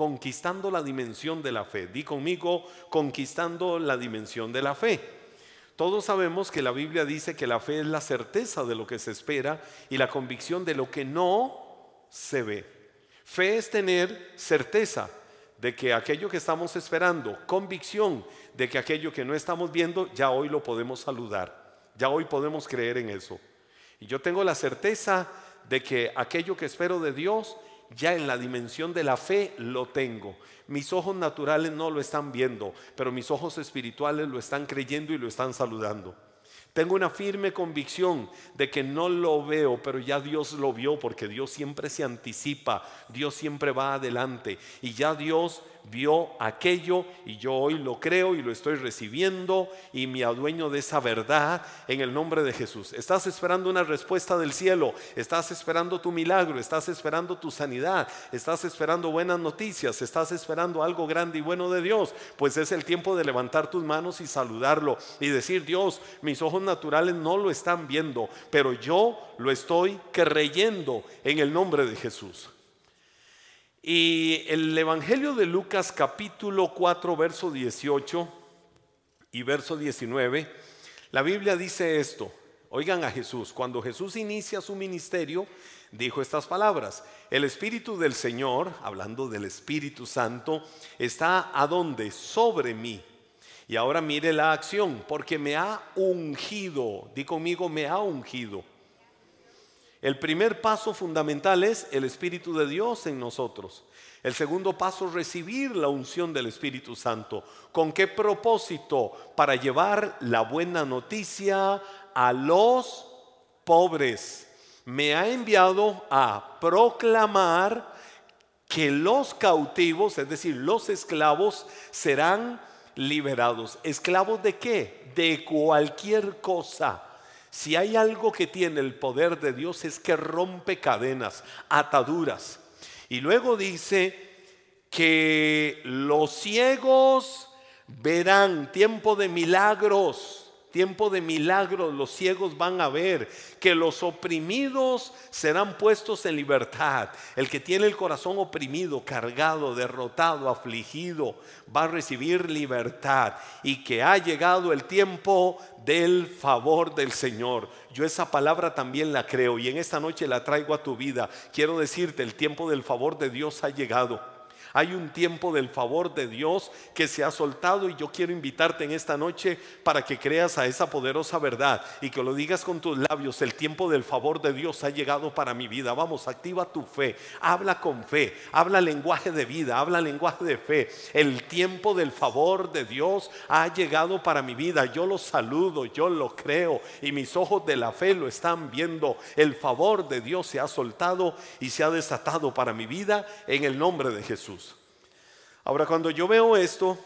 conquistando la dimensión de la fe. Di conmigo, conquistando la dimensión de la fe. Todos sabemos que la Biblia dice que la fe es la certeza de lo que se espera y la convicción de lo que no se ve. Fe es tener certeza de que aquello que estamos esperando, convicción de que aquello que no estamos viendo, ya hoy lo podemos saludar, ya hoy podemos creer en eso. Y yo tengo la certeza de que aquello que espero de Dios, ya en la dimensión de la fe lo tengo. Mis ojos naturales no lo están viendo, pero mis ojos espirituales lo están creyendo y lo están saludando. Tengo una firme convicción de que no lo veo, pero ya Dios lo vio porque Dios siempre se anticipa, Dios siempre va adelante y ya Dios vio aquello y yo hoy lo creo y lo estoy recibiendo y me adueño de esa verdad en el nombre de Jesús. Estás esperando una respuesta del cielo, estás esperando tu milagro, estás esperando tu sanidad, estás esperando buenas noticias, estás esperando algo grande y bueno de Dios, pues es el tiempo de levantar tus manos y saludarlo y decir, Dios, mis ojos naturales no lo están viendo, pero yo lo estoy creyendo en el nombre de Jesús. Y el Evangelio de Lucas capítulo 4, verso 18 y verso 19, la Biblia dice esto. Oigan a Jesús, cuando Jesús inicia su ministerio, dijo estas palabras. El Espíritu del Señor, hablando del Espíritu Santo, está a? Sobre mí. Y ahora mire la acción, porque me ha ungido. Di conmigo, me ha ungido el primer paso fundamental es el Espíritu de Dios en nosotros. El segundo paso, es recibir la unción del Espíritu Santo. ¿Con qué propósito? Para llevar la buena noticia a los pobres. Me ha enviado a proclamar que los cautivos, es decir, los esclavos, serán liberados. ¿Esclavos de qué? De cualquier cosa si hay algo que tiene el poder de Dios es que rompe cadenas, ataduras. Y luego dice que los ciegos verán tiempo de milagros tiempo de milagros, los ciegos van a ver, que los oprimidos serán puestos en libertad. El que tiene el corazón oprimido, cargado, derrotado, afligido, va a recibir libertad y que ha llegado el tiempo del favor del Señor. Yo esa palabra también la creo y en esta noche la traigo a tu vida. Quiero decirte, el tiempo del favor de Dios ha llegado. Hay un tiempo del favor de Dios que se ha soltado y yo quiero invitarte en esta noche para que creas a esa poderosa verdad y que lo digas con tus labios. El tiempo del favor de Dios ha llegado para mi vida. Vamos, activa tu fe. Habla con fe. Habla lenguaje de vida. Habla lenguaje de fe. El tiempo del favor de Dios ha llegado para mi vida. Yo lo saludo, yo lo creo y mis ojos de la fe lo están viendo. El favor de Dios se ha soltado y se ha desatado para mi vida en el nombre de Jesús. Ahora, cuando yo veo esto,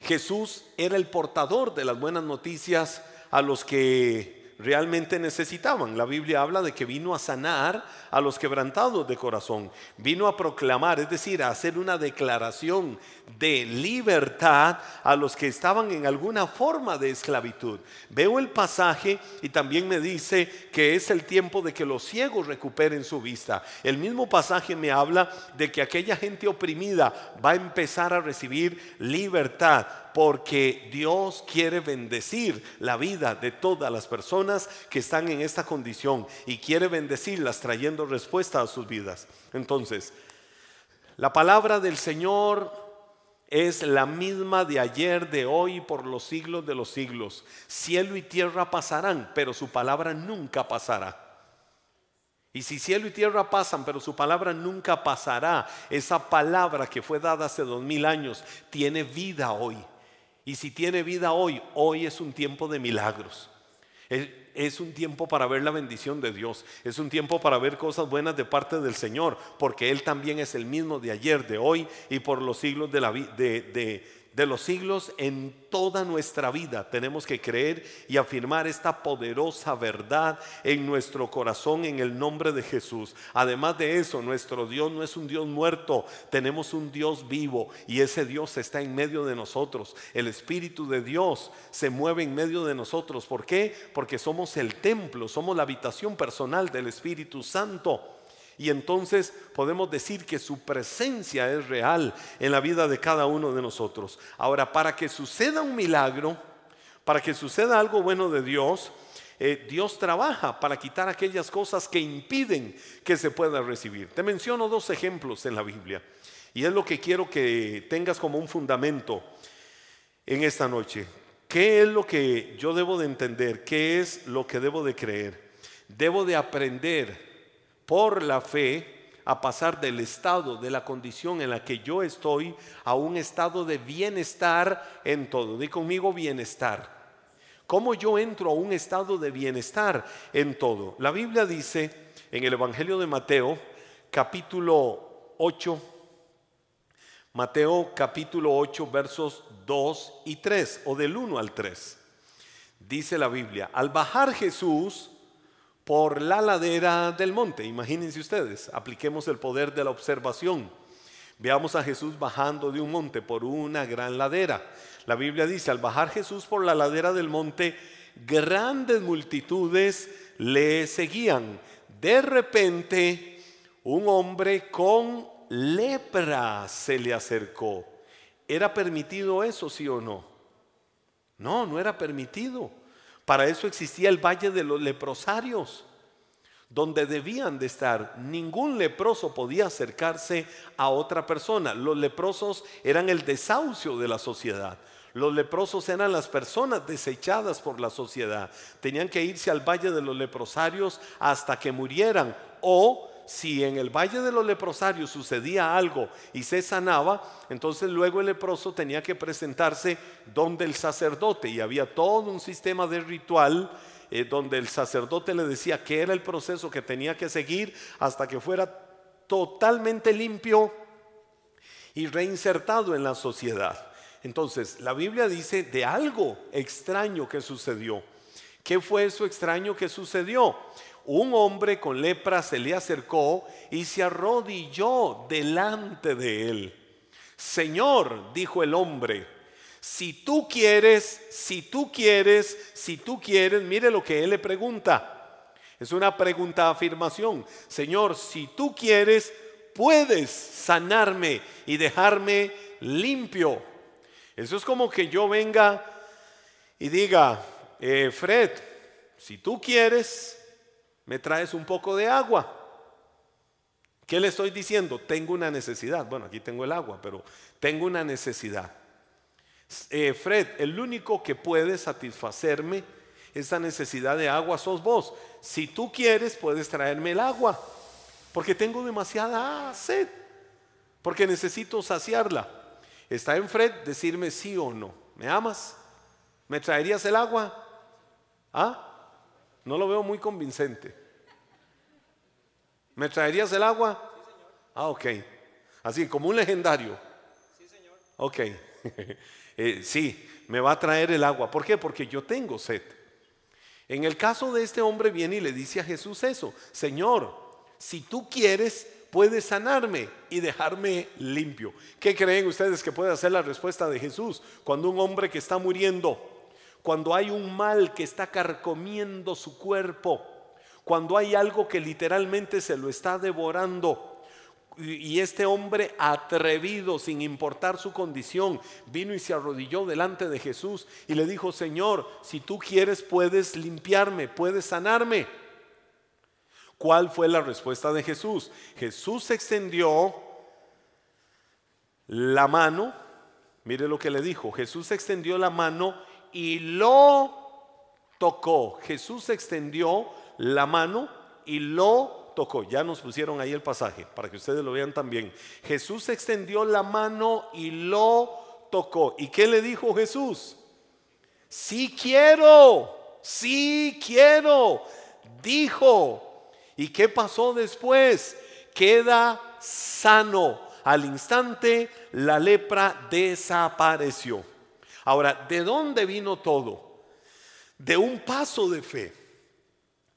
Jesús era el portador de las buenas noticias a los que realmente necesitaban. La Biblia habla de que vino a sanar a los quebrantados de corazón, vino a proclamar, es decir, a hacer una declaración de libertad a los que estaban en alguna forma de esclavitud. Veo el pasaje y también me dice que es el tiempo de que los ciegos recuperen su vista. El mismo pasaje me habla de que aquella gente oprimida va a empezar a recibir libertad porque Dios quiere bendecir la vida de todas las personas que están en esta condición y quiere bendecirlas trayendo respuesta a sus vidas. Entonces, la palabra del Señor es la misma de ayer, de hoy, por los siglos de los siglos. Cielo y tierra pasarán, pero su palabra nunca pasará. Y si cielo y tierra pasan, pero su palabra nunca pasará, esa palabra que fue dada hace dos mil años tiene vida hoy. Y si tiene vida hoy, hoy es un tiempo de milagros. Es un tiempo para ver la bendición de Dios, es un tiempo para ver cosas buenas de parte del Señor, porque Él también es el mismo de ayer, de hoy y por los siglos de, la, de, de, de los siglos en toda nuestra vida tenemos que creer y afirmar esta poderosa verdad en nuestro corazón en el nombre de Jesús. Además de eso, nuestro Dios no es un Dios muerto, tenemos un Dios vivo y ese Dios está en medio de nosotros. El Espíritu de Dios se mueve en medio de nosotros. ¿Por qué? Porque somos el templo, somos la habitación personal del Espíritu Santo. Y entonces podemos decir que su presencia es real en la vida de cada uno de nosotros. Ahora, para que suceda un milagro, para que suceda algo bueno de Dios, eh, Dios trabaja para quitar aquellas cosas que impiden que se pueda recibir. Te menciono dos ejemplos en la Biblia y es lo que quiero que tengas como un fundamento en esta noche. ¿Qué es lo que yo debo de entender? ¿Qué es lo que debo de creer? Debo de aprender por la fe a pasar del estado, de la condición en la que yo estoy, a un estado de bienestar en todo. Di conmigo bienestar. ¿Cómo yo entro a un estado de bienestar en todo? La Biblia dice en el Evangelio de Mateo, capítulo 8, Mateo capítulo 8, versos 2 y 3, o del 1 al 3. Dice la Biblia, al bajar Jesús por la ladera del monte, imagínense ustedes, apliquemos el poder de la observación. Veamos a Jesús bajando de un monte por una gran ladera. La Biblia dice, al bajar Jesús por la ladera del monte, grandes multitudes le seguían. De repente, un hombre con lepra se le acercó. ¿Era permitido eso, sí o no? No, no era permitido. Para eso existía el valle de los leprosarios, donde debían de estar. Ningún leproso podía acercarse a otra persona. Los leprosos eran el desahucio de la sociedad. Los leprosos eran las personas desechadas por la sociedad. Tenían que irse al valle de los leprosarios hasta que murieran. O si en el valle de los leprosarios sucedía algo y se sanaba, entonces luego el leproso tenía que presentarse donde el sacerdote. Y había todo un sistema de ritual eh, donde el sacerdote le decía que era el proceso que tenía que seguir hasta que fuera totalmente limpio y reinsertado en la sociedad. Entonces, la Biblia dice de algo extraño que sucedió. ¿Qué fue eso extraño que sucedió? Un hombre con lepra se le acercó y se arrodilló delante de él. Señor, dijo el hombre, si tú quieres, si tú quieres, si tú quieres, mire lo que él le pregunta. Es una pregunta afirmación. Señor, si tú quieres, puedes sanarme y dejarme limpio. Eso es como que yo venga y diga, eh, Fred, si tú quieres, me traes un poco de agua. ¿Qué le estoy diciendo? Tengo una necesidad. Bueno, aquí tengo el agua, pero tengo una necesidad. Eh, Fred, el único que puede satisfacerme esa necesidad de agua sos vos. Si tú quieres, puedes traerme el agua, porque tengo demasiada sed, porque necesito saciarla. Está en Fred decirme sí o no. ¿Me amas? ¿Me traerías el agua? ¿Ah? No lo veo muy convincente. ¿Me traerías el agua? Ah, ok. Así, como un legendario. Sí, señor. Ok. Eh, sí, me va a traer el agua. ¿Por qué? Porque yo tengo sed. En el caso de este hombre viene y le dice a Jesús eso. Señor, si tú quieres, puede sanarme y dejarme limpio. ¿Qué creen ustedes que puede hacer la respuesta de Jesús cuando un hombre que está muriendo, cuando hay un mal que está carcomiendo su cuerpo, cuando hay algo que literalmente se lo está devorando? Y este hombre atrevido, sin importar su condición, vino y se arrodilló delante de Jesús y le dijo, Señor, si tú quieres puedes limpiarme, puedes sanarme. ¿Cuál fue la respuesta de Jesús? Jesús extendió la mano, mire lo que le dijo, Jesús extendió la mano y lo tocó. Jesús extendió la mano y lo tocó. Ya nos pusieron ahí el pasaje para que ustedes lo vean también. Jesús extendió la mano y lo tocó. ¿Y qué le dijo Jesús? Sí quiero, sí quiero. Dijo, ¿Y qué pasó después? Queda sano. Al instante la lepra desapareció. Ahora, ¿de dónde vino todo? De un paso de fe.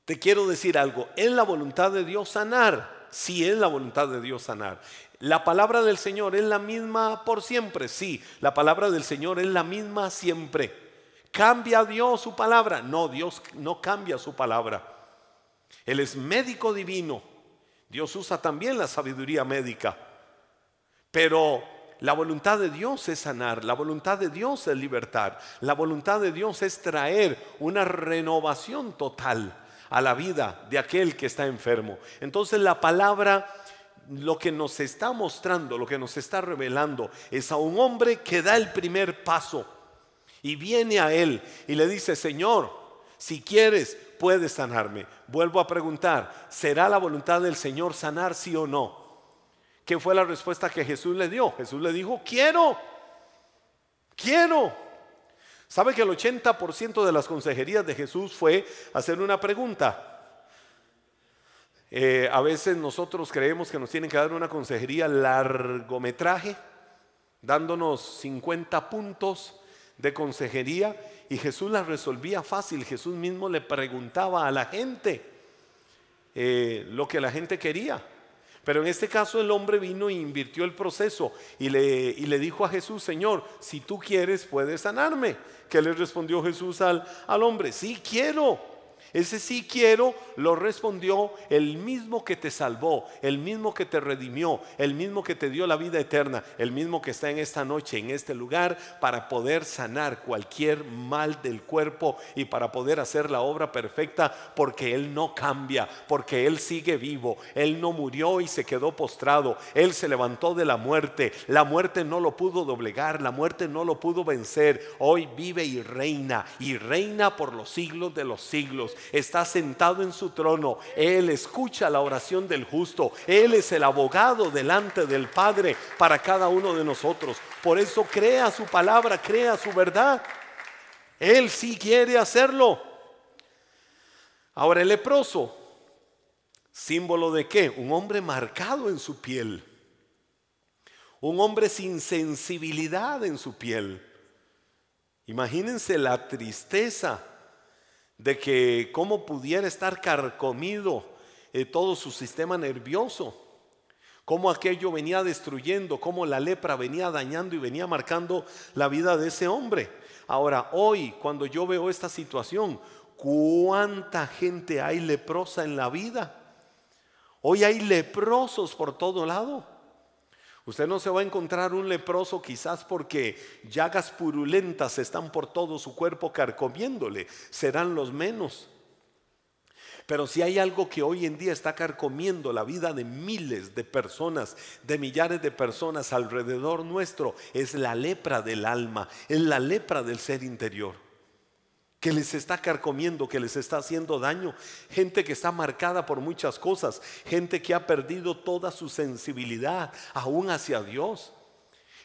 Te quiero decir algo, ¿es la voluntad de Dios sanar? Sí, es la voluntad de Dios sanar. La palabra del Señor es la misma por siempre, sí, la palabra del Señor es la misma siempre. ¿Cambia Dios su palabra? No, Dios no cambia su palabra. Él es médico divino. Dios usa también la sabiduría médica. Pero la voluntad de Dios es sanar, la voluntad de Dios es libertar, la voluntad de Dios es traer una renovación total a la vida de aquel que está enfermo. Entonces la palabra lo que nos está mostrando, lo que nos está revelando es a un hombre que da el primer paso y viene a él y le dice, Señor, si quieres, puedes sanarme. Vuelvo a preguntar, ¿será la voluntad del Señor sanar sí o no? ¿Qué fue la respuesta que Jesús le dio? Jesús le dijo, quiero, quiero. ¿Sabe que el 80% de las consejerías de Jesús fue hacer una pregunta? Eh, a veces nosotros creemos que nos tienen que dar una consejería largometraje, dándonos 50 puntos de consejería y Jesús la resolvía fácil. Jesús mismo le preguntaba a la gente eh, lo que la gente quería. Pero en este caso el hombre vino e invirtió el proceso y le, y le dijo a Jesús, Señor, si tú quieres, puedes sanarme. ¿Qué le respondió Jesús al, al hombre? Sí quiero. Ese sí quiero lo respondió el mismo que te salvó, el mismo que te redimió, el mismo que te dio la vida eterna, el mismo que está en esta noche, en este lugar, para poder sanar cualquier mal del cuerpo y para poder hacer la obra perfecta, porque Él no cambia, porque Él sigue vivo, Él no murió y se quedó postrado, Él se levantó de la muerte, la muerte no lo pudo doblegar, la muerte no lo pudo vencer, hoy vive y reina, y reina por los siglos de los siglos está sentado en su trono. Él escucha la oración del justo. Él es el abogado delante del Padre para cada uno de nosotros. Por eso crea su palabra, crea su verdad. Él sí quiere hacerlo. Ahora el leproso, símbolo de qué? Un hombre marcado en su piel. Un hombre sin sensibilidad en su piel. Imagínense la tristeza de que cómo pudiera estar carcomido eh, todo su sistema nervioso, cómo aquello venía destruyendo, cómo la lepra venía dañando y venía marcando la vida de ese hombre. Ahora, hoy, cuando yo veo esta situación, ¿cuánta gente hay leprosa en la vida? Hoy hay leprosos por todo lado. Usted no se va a encontrar un leproso quizás porque llagas purulentas están por todo su cuerpo carcomiéndole, serán los menos. Pero si hay algo que hoy en día está carcomiendo la vida de miles de personas, de millares de personas alrededor nuestro, es la lepra del alma, es la lepra del ser interior que les está carcomiendo, que les está haciendo daño, gente que está marcada por muchas cosas, gente que ha perdido toda su sensibilidad aún hacia Dios,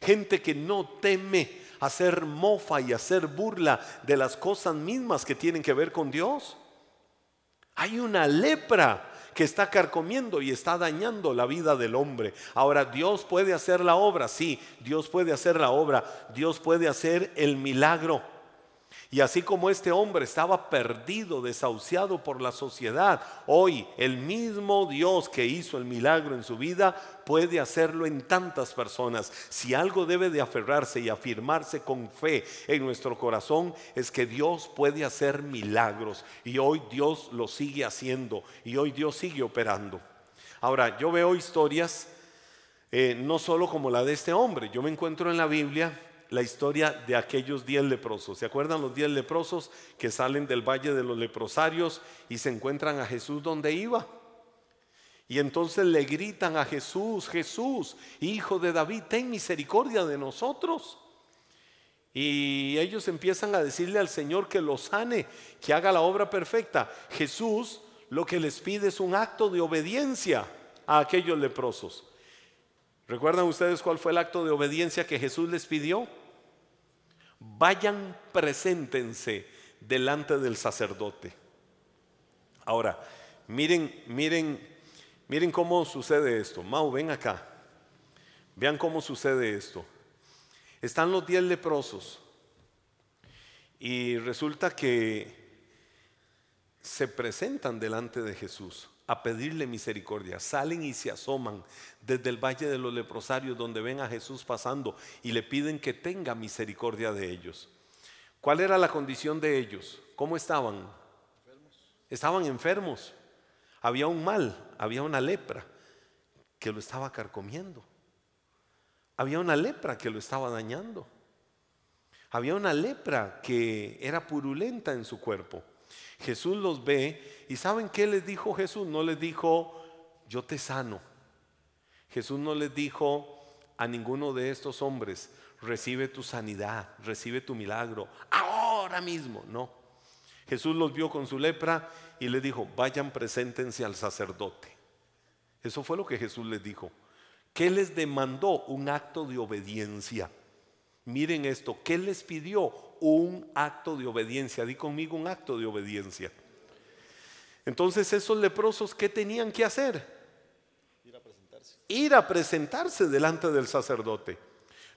gente que no teme hacer mofa y hacer burla de las cosas mismas que tienen que ver con Dios. Hay una lepra que está carcomiendo y está dañando la vida del hombre. Ahora, Dios puede hacer la obra, sí, Dios puede hacer la obra, Dios puede hacer el milagro. Y así como este hombre estaba perdido, desahuciado por la sociedad, hoy el mismo Dios que hizo el milagro en su vida puede hacerlo en tantas personas. Si algo debe de aferrarse y afirmarse con fe en nuestro corazón es que Dios puede hacer milagros y hoy Dios lo sigue haciendo y hoy Dios sigue operando. Ahora, yo veo historias eh, no solo como la de este hombre, yo me encuentro en la Biblia la historia de aquellos diez leprosos. ¿Se acuerdan los diez leprosos que salen del valle de los leprosarios y se encuentran a Jesús donde iba? Y entonces le gritan a Jesús, Jesús, hijo de David, ten misericordia de nosotros. Y ellos empiezan a decirle al Señor que los sane, que haga la obra perfecta. Jesús lo que les pide es un acto de obediencia a aquellos leprosos. ¿Recuerdan ustedes cuál fue el acto de obediencia que Jesús les pidió? Vayan, preséntense delante del sacerdote. Ahora, miren, miren, miren cómo sucede esto. Mau, ven acá. Vean cómo sucede esto. Están los diez leprosos y resulta que se presentan delante de Jesús a pedirle misericordia. Salen y se asoman desde el Valle de los Leprosarios donde ven a Jesús pasando y le piden que tenga misericordia de ellos. ¿Cuál era la condición de ellos? ¿Cómo estaban? Estaban enfermos. Había un mal, había una lepra. que lo estaba carcomiendo. Había una lepra que lo estaba dañando. Había una lepra que era purulenta en su cuerpo. Jesús los ve y ¿saben qué les dijo Jesús? No les dijo, yo te sano. Jesús no les dijo a ninguno de estos hombres, recibe tu sanidad, recibe tu milagro, ahora mismo. No. Jesús los vio con su lepra y les dijo, vayan, preséntense al sacerdote. Eso fue lo que Jesús les dijo. ¿Qué les demandó? Un acto de obediencia. Miren esto, ¿qué les pidió? Un acto de obediencia. Di conmigo un acto de obediencia. Entonces esos leprosos, ¿qué tenían que hacer? Ir a presentarse. Ir a presentarse delante del sacerdote.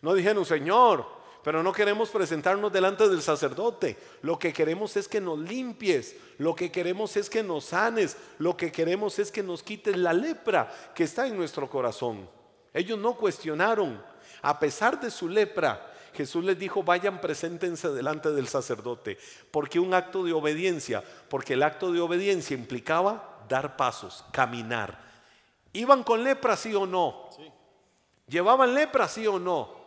No dijeron, Señor, pero no queremos presentarnos delante del sacerdote. Lo que queremos es que nos limpies. Lo que queremos es que nos sanes. Lo que queremos es que nos quites la lepra que está en nuestro corazón. Ellos no cuestionaron. A pesar de su lepra, Jesús les dijo, vayan, preséntense delante del sacerdote. porque un acto de obediencia? Porque el acto de obediencia implicaba dar pasos, caminar. ¿Iban con lepra, sí o no? ¿Llevaban lepra, sí o no?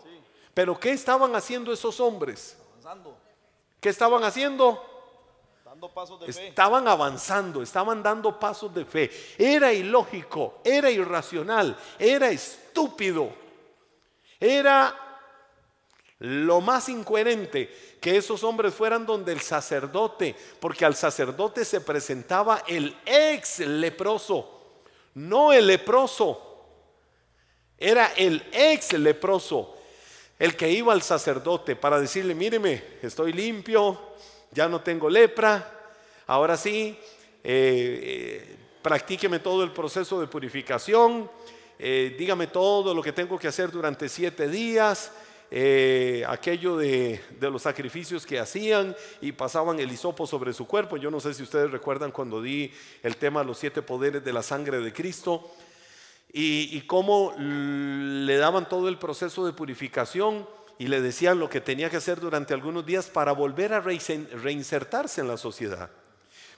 Pero ¿qué estaban haciendo esos hombres? Avanzando. ¿Qué estaban haciendo? Dando pasos de fe. Estaban avanzando, estaban dando pasos de fe. Era ilógico, era irracional, era estúpido. Era lo más incoherente que esos hombres fueran donde el sacerdote, porque al sacerdote se presentaba el ex leproso, no el leproso. Era el ex leproso el que iba al sacerdote para decirle, míreme, estoy limpio, ya no tengo lepra, ahora sí, eh, eh, practíqueme todo el proceso de purificación, eh, dígame todo lo que tengo que hacer durante siete días, aquello de, los sacrificios que hacían y pasaban el hisopo sobre su cuerpo. Yo no sé si ustedes recuerdan cuando di el tema de los siete poderes de la sangre de Cristo y, cómo le daban todo el proceso de purificación y le decían lo que tenía que hacer durante algunos días para volver a reinsertarse en la sociedad.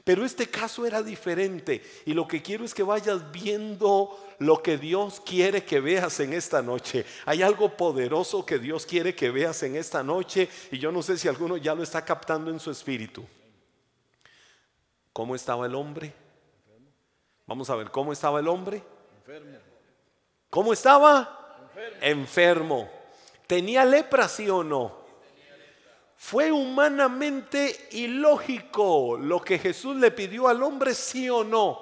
Pero este caso era diferente y lo que quiero es que vayas viendo lo que Dios quiere que veas en esta noche. Hay algo poderoso que Dios quiere que veas en esta noche y yo no sé si alguno ya lo está captando en su espíritu. ¿Cómo estaba el hombre? Vamos a ver, ¿cómo estaba el hombre? ¿Cómo estaba? Enfermo. ¿Tenía lepra, sí o no? ¿Fue humanamente ilógico lo que Jesús le pidió al hombre, sí o no?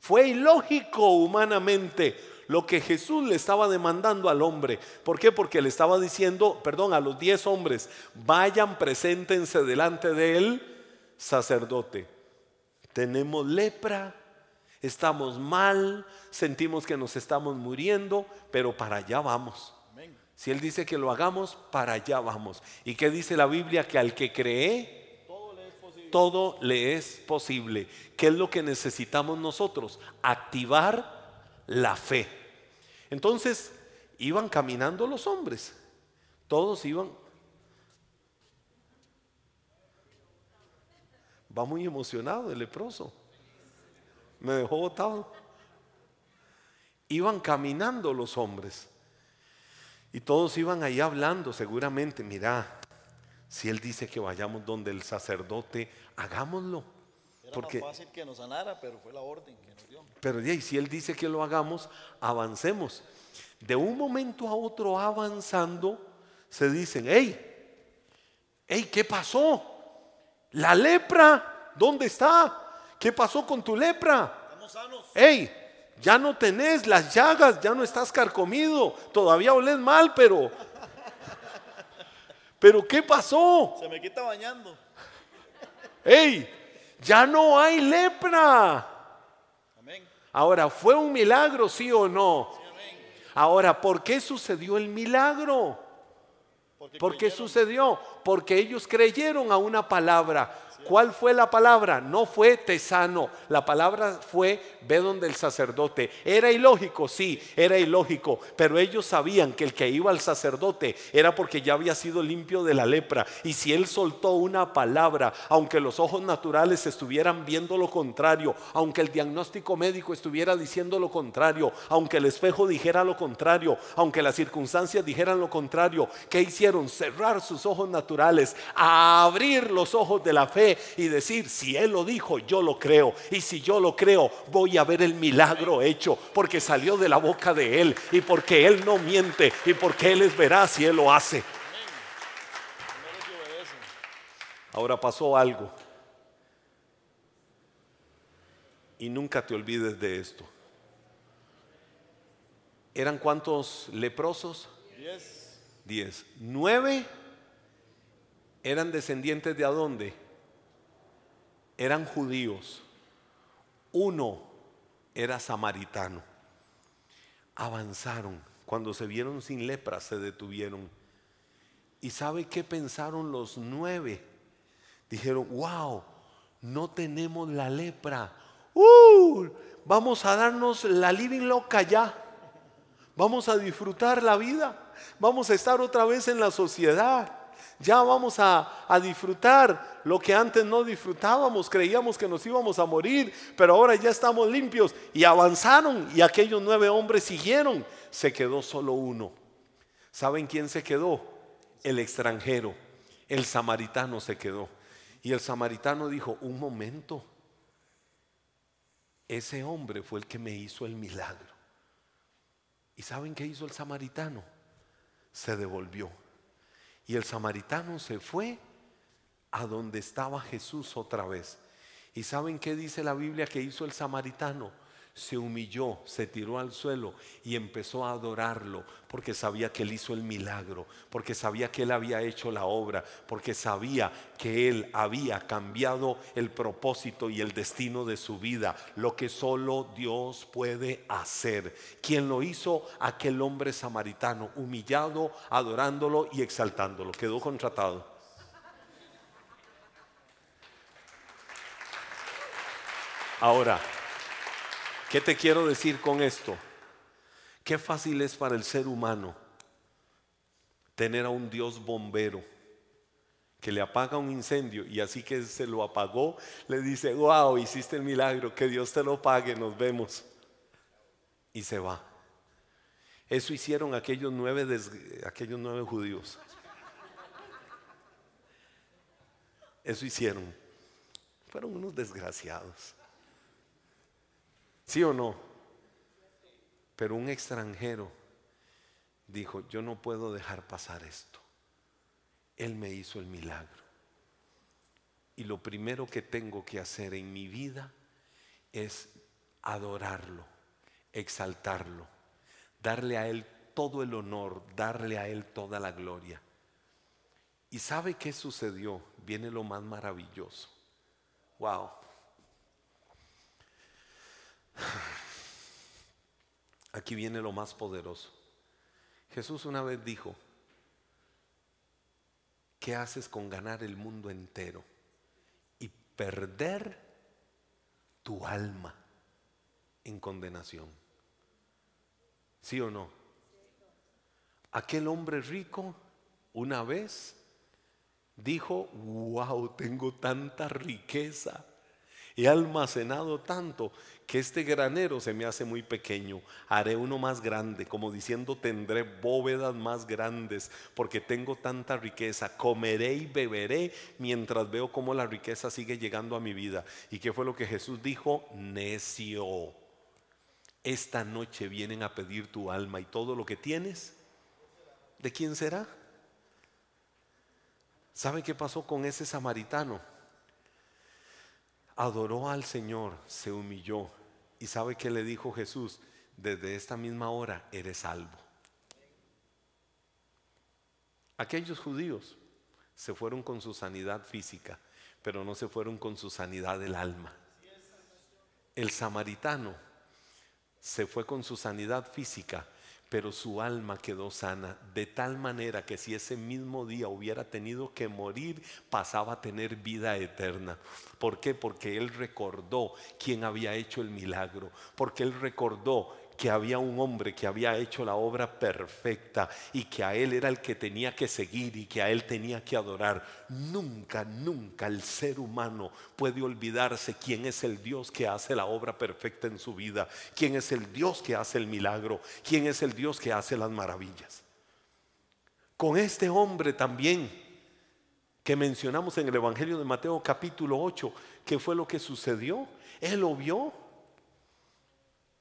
Fue ilógico humanamente lo que Jesús le estaba demandando al hombre. ¿Por qué? Porque le estaba diciendo, perdón, a los diez hombres, vayan, preséntense delante del sacerdote. Tenemos lepra, Estamos mal, sentimos que nos estamos muriendo, pero para allá vamos. Si Él dice que lo hagamos, para allá vamos. ¿Y qué dice la Biblia? Que al que cree, todo le es posible. ¿Qué es lo que necesitamos nosotros? Activar la fe. Entonces, iban caminando los hombres. Todos iban. Va muy emocionado el leproso me dejó botado. Iban caminando los hombres y todos iban ahí hablando seguramente, mira, si él dice que vayamos donde el sacerdote, hagámoslo. Era porque, más fácil que nos sanara, pero fue la orden que nos dio. Pero y si él dice que lo hagamos, avancemos. De un momento a otro avanzando, se dicen, hey, hey, ¿qué pasó? La lepra, ¿dónde está? ¿Qué pasó con tu lepra? Estamos sanos. Ey, ya no tenés las llagas, ya no estás carcomido, todavía olés mal, pero... Pero ¿qué pasó? Se me quita bañando. Ey, ya no hay lepra. Amén. Ahora, ¿fue un milagro, sí o no? Sí, amén. Ahora, ¿por qué sucedió el milagro? ¿Por qué sucedió? Porque ellos creyeron a una palabra. ¿Cuál fue la palabra? No fue te sano. La palabra fue ve donde el sacerdote. ¿Era ilógico? Sí, era ilógico. Pero ellos sabían que el que iba al sacerdote era porque ya había sido limpio de la lepra. Y si él soltó una palabra, aunque los ojos naturales estuvieran viendo lo contrario, aunque el diagnóstico médico estuviera diciendo lo contrario, aunque el espejo dijera lo contrario, aunque las circunstancias dijeran lo contrario, ¿qué hicieron? Cerrar sus ojos naturales, abrir los ojos de la fe y decir, si Él lo dijo, yo lo creo. Y si yo lo creo, voy a ver el milagro hecho, porque salió de la boca de Él y porque Él no miente y porque Él es veraz si Él lo hace. Ahora pasó algo. Y nunca te olvides de esto. ¿Eran cuántos leprosos? Diez. Diez. Nueve eran descendientes de adónde? Eran judíos. Uno era samaritano. Avanzaron. Cuando se vieron sin lepra, se detuvieron. ¿Y sabe qué pensaron los nueve? Dijeron, wow, no tenemos la lepra. Uh, vamos a darnos la living loca ya. Vamos a disfrutar la vida. Vamos a estar otra vez en la sociedad. Ya vamos a, a, disfrutar lo que antes no disfrutábamos. Creíamos que nos íbamos a morir, pero ahora ya estamos limpios. Y avanzaron y aquellos nueve hombres siguieron. Se quedó solo uno. ¿Saben quién se quedó? El extranjero. El samaritano se quedó. Y el samaritano dijo, un momento, ese hombre fue el que me hizo el milagro. ¿Y saben qué hizo el samaritano? Se devolvió. Y el samaritano se fue a donde estaba Jesús otra vez. ¿Y saben qué dice la Biblia que hizo el samaritano? se humilló, se tiró al suelo y empezó a adorarlo porque sabía que él hizo el milagro, porque sabía que él había hecho la obra, porque sabía que él había cambiado el propósito y el destino de su vida, lo que solo Dios puede hacer. Quien lo hizo, aquel hombre samaritano, humillado, adorándolo y exaltándolo, quedó contratado. Ahora, ¿Qué te quiero decir con esto? Qué fácil es para el ser humano tener a un Dios bombero que le apaga un incendio y así que se lo apagó, le dice, wow, hiciste el milagro, que Dios te lo pague, nos vemos. Y se va. Eso hicieron aquellos nueve, aquellos nueve judíos. Eso hicieron. Fueron unos desgraciados. ¿Sí o no? Pero un extranjero dijo, yo no puedo dejar pasar esto. Él me hizo el milagro. Y lo primero que tengo que hacer en mi vida es adorarlo, exaltarlo, darle a Él todo el honor, darle a Él toda la gloria. ¿Y sabe qué sucedió? Viene lo más maravilloso. Wow. Aquí viene lo más poderoso. Jesús una vez dijo, ¿qué haces con ganar el mundo entero y perder tu alma en condenación? ¿Sí o no? Aquel hombre rico una vez dijo, wow, tengo tanta riqueza He almacenado tanto que este granero se me hace muy pequeño. Haré uno más grande, como diciendo tendré bóvedas más grandes, porque tengo tanta riqueza. Comeré y beberé mientras veo cómo la riqueza sigue llegando a mi vida. ¿Y qué fue lo que Jesús dijo? Necio. Esta noche vienen a pedir tu alma y todo lo que tienes. ¿De quién será? ¿Sabe qué pasó con ese samaritano? Adoró al Señor, se humilló. ¿Y sabe que le dijo Jesús? Desde esta misma hora eres salvo. Aquellos judíos se fueron con su sanidad física, pero no se fueron con su sanidad del alma. El samaritano se fue con su sanidad física, pero su alma quedó sana, de tal manera que si ese mismo día hubiera tenido que morir, pasaba a tener vida eterna. ¿Por qué? Porque él recordó quién había hecho el milagro, porque él recordó que había un hombre que había hecho la obra perfecta y que a él era el que tenía que seguir y que a él tenía que adorar. Nunca, nunca el ser humano puede olvidarse quién es el Dios que hace la obra perfecta en su vida, quién es el Dios que hace el milagro, quién es el Dios que hace las maravillas. Con este hombre también que mencionamos en el Evangelio de Mateo capítulo 8, ¿qué fue lo que sucedió? Él lo vio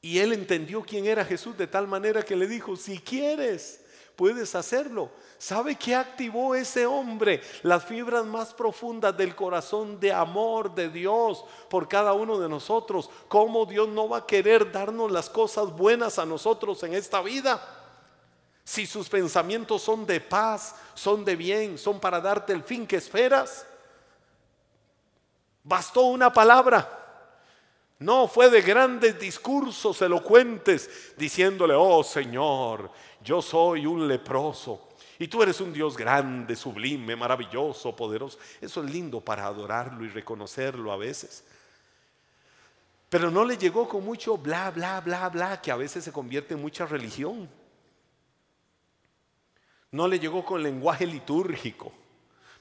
y él entendió quién era Jesús de tal manera que le dijo, si quieres, puedes hacerlo. ¿Sabe qué activó ese hombre? Las fibras más profundas del corazón de amor de Dios por cada uno de nosotros. ¿Cómo Dios no va a querer darnos las cosas buenas a nosotros en esta vida? Si sus pensamientos son de paz, son de bien, son para darte el fin que esperas. Bastó una palabra. No, fue de grandes discursos elocuentes diciéndole, oh Señor, yo soy un leproso y tú eres un Dios grande, sublime, maravilloso, poderoso. Eso es lindo para adorarlo y reconocerlo a veces. Pero no le llegó con mucho bla, bla, bla, bla, que a veces se convierte en mucha religión. No le llegó con lenguaje litúrgico.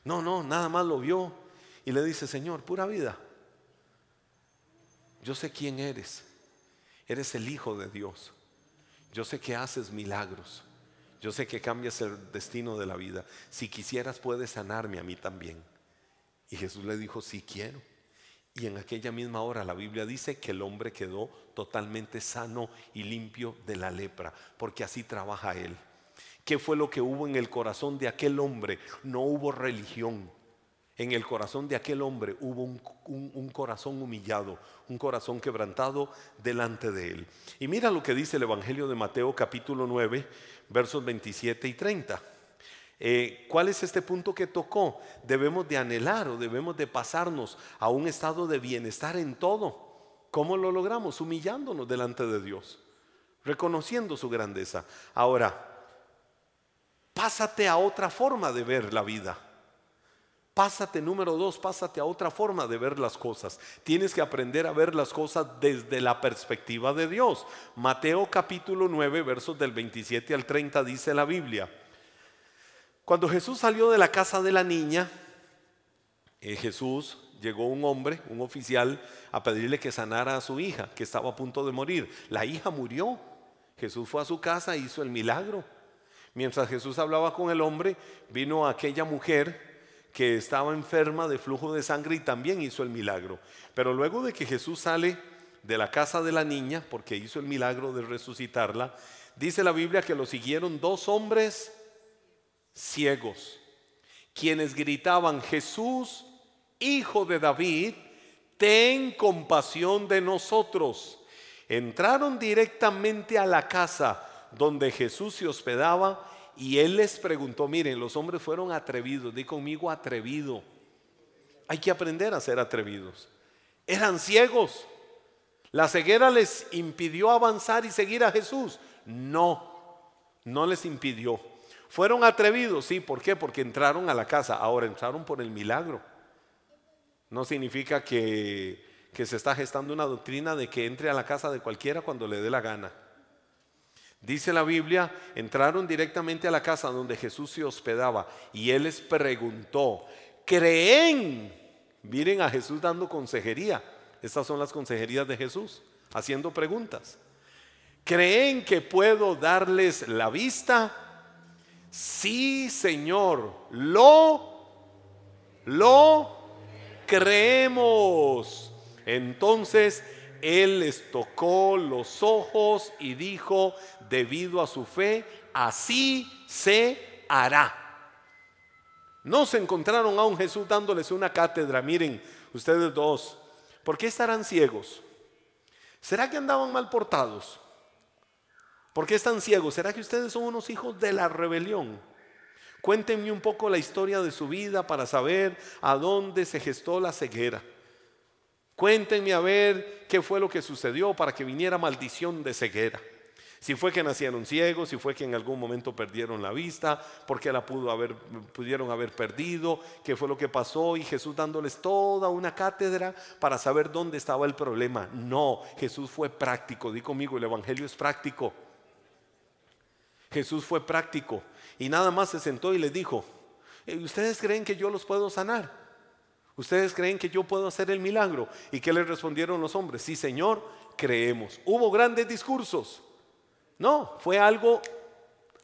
No, no, nada más lo vio y le dice, Señor, pura vida yo sé quién eres. Eres el Hijo de Dios. Yo sé que haces milagros. Yo sé que cambias el destino de la vida. Si quisieras puedes sanarme a mí también. Y Jesús le dijo, sí quiero. Y en aquella misma hora la Biblia dice que el hombre quedó totalmente sano y limpio de la lepra, porque así trabaja Él. ¿Qué fue lo que hubo en el corazón de aquel hombre? No hubo religión, en el corazón de aquel hombre hubo un, corazón humillado, un corazón quebrantado delante de él. Y mira lo que dice el Evangelio de Mateo capítulo 9, versos 27 y 30. Eh, ¿Cuál es este punto que tocó? Debemos de anhelar o debemos de pasarnos a un estado de bienestar en todo. ¿Cómo lo logramos? Humillándonos delante de Dios, reconociendo su grandeza. Ahora, pásate a otra forma de ver la vida. Pásate, número dos, pásate a otra forma de ver las cosas. Tienes que aprender a ver las cosas desde la perspectiva de Dios. Mateo capítulo 9, versos del 27 al 30 dice la Biblia. Cuando Jesús salió de la casa de la niña, eh, Jesús llegó un hombre, un oficial, a pedirle que sanara a su hija, que estaba a punto de morir. La hija murió. Jesús fue a su casa e hizo el milagro. Mientras Jesús hablaba con el hombre, vino aquella mujer que estaba enferma de flujo de sangre y también hizo el milagro. Pero luego de que Jesús sale de la casa de la niña, porque hizo el milagro de resucitarla, dice la Biblia que lo siguieron dos hombres ciegos, quienes gritaban, Jesús, hijo de David, ten compasión de nosotros. Entraron directamente a la casa donde Jesús se hospedaba y él les preguntó, miren, los hombres fueron atrevidos, di conmigo atrevido. Hay que aprender a ser atrevidos. Eran ciegos. La ceguera les impidió avanzar y seguir a Jesús. No, no les impidió. Fueron atrevidos, sí, ¿por qué? Porque entraron a la casa. Ahora entraron por el milagro. No significa que, que se está gestando una doctrina de que entre a la casa de cualquiera cuando le dé la gana. Dice la Biblia, entraron directamente a la casa donde Jesús se hospedaba y él les preguntó, ¿creen? Miren a Jesús dando consejería. Estas son las consejerías de Jesús, haciendo preguntas. ¿Creen que puedo darles la vista? Sí, Señor, lo, lo creemos. Entonces él les tocó los ojos y dijo, debido a su fe, así se hará. No se encontraron a un Jesús dándoles una cátedra. Miren, ustedes dos, ¿por qué estarán ciegos? ¿Será que andaban mal portados? ¿Por qué están ciegos? ¿Será que ustedes son unos hijos de la rebelión? Cuéntenme un poco la historia de su vida para saber a dónde se gestó la ceguera. Cuéntenme a ver qué fue lo que sucedió para que viniera maldición de ceguera. Si fue que nacieron ciegos, si fue que en algún momento perdieron la vista, porque la pudo haber, pudieron haber perdido, qué fue lo que pasó y Jesús dándoles toda una cátedra para saber dónde estaba el problema. No, Jesús fue práctico. Di conmigo, el Evangelio es práctico. Jesús fue práctico y nada más se sentó y les dijo, eh, ¿ustedes creen que yo los puedo sanar? ¿Ustedes creen que yo puedo hacer el milagro? ¿Y qué le respondieron los hombres? Sí, Señor, creemos. Hubo grandes discursos. No, fue algo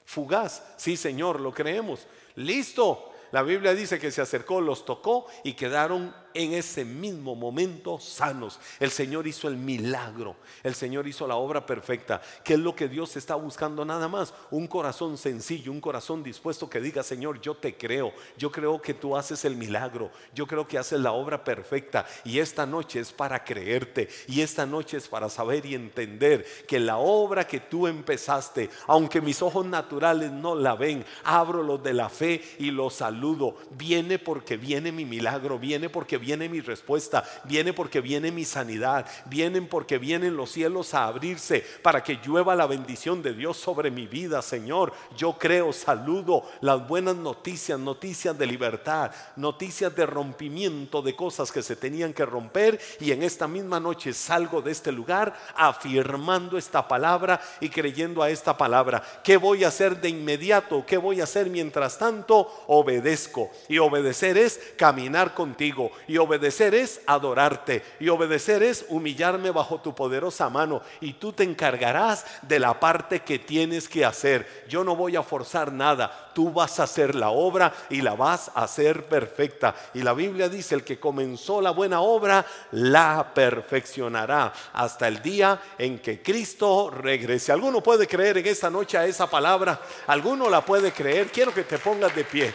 fugaz. Sí, Señor, lo creemos. Listo. La Biblia dice que se acercó, los tocó y quedaron en ese mismo momento sanos. El Señor hizo el milagro, el Señor hizo la obra perfecta. ¿Qué es lo que Dios está buscando nada más? Un corazón sencillo, un corazón dispuesto que diga, Señor, yo te creo, yo creo que tú haces el milagro, yo creo que haces la obra perfecta y esta noche es para creerte y esta noche es para saber y entender que la obra que tú empezaste, aunque mis ojos naturales no la ven, abro los de la fe y los saludo. Viene porque viene mi milagro, viene porque viene mi respuesta, viene porque viene mi sanidad, vienen porque vienen los cielos a abrirse para que llueva la bendición de Dios sobre mi vida, Señor. Yo creo, saludo las buenas noticias, noticias de libertad, noticias de rompimiento de cosas que se tenían que romper y en esta misma noche salgo de este lugar afirmando esta palabra y creyendo a esta palabra. ¿Qué voy a hacer de inmediato? ¿Qué voy a hacer mientras tanto? Obedezco. Y obedecer es caminar contigo obedecer es adorarte. Y obedecer es humillarme bajo tu poderosa mano. Y tú te encargarás de la parte que tienes que hacer. Yo no voy a forzar nada. Tú vas a hacer la obra y la vas a hacer perfecta. Y la Biblia dice, el que comenzó la buena obra, la perfeccionará hasta el día en que Cristo regrese. ¿Alguno puede creer en esta noche a esa palabra? ¿Alguno la puede creer? Quiero que te pongas de pie.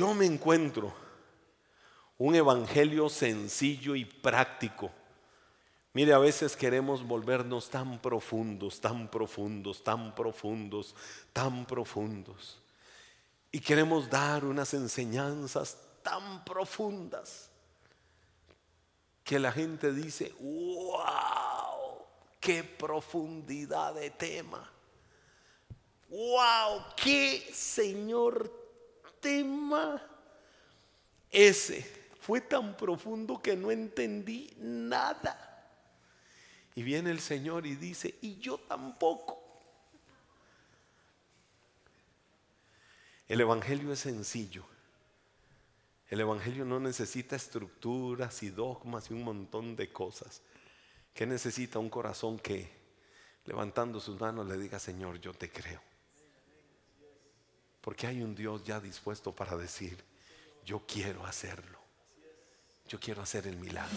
Yo me encuentro un evangelio sencillo y práctico. Mire, a veces queremos volvernos tan profundos, tan profundos, tan profundos, tan profundos. Y queremos dar unas enseñanzas tan profundas que la gente dice, wow, qué profundidad de tema. Wow, qué Señor tema ese fue tan profundo que no entendí nada. Y viene el Señor y dice, y yo tampoco. El Evangelio es sencillo. El Evangelio no necesita estructuras y dogmas y un montón de cosas. Que necesita un corazón que levantando sus manos le diga, Señor, yo te creo. Porque hay un Dios ya dispuesto para decir, yo quiero hacerlo. Yo quiero hacer el milagro.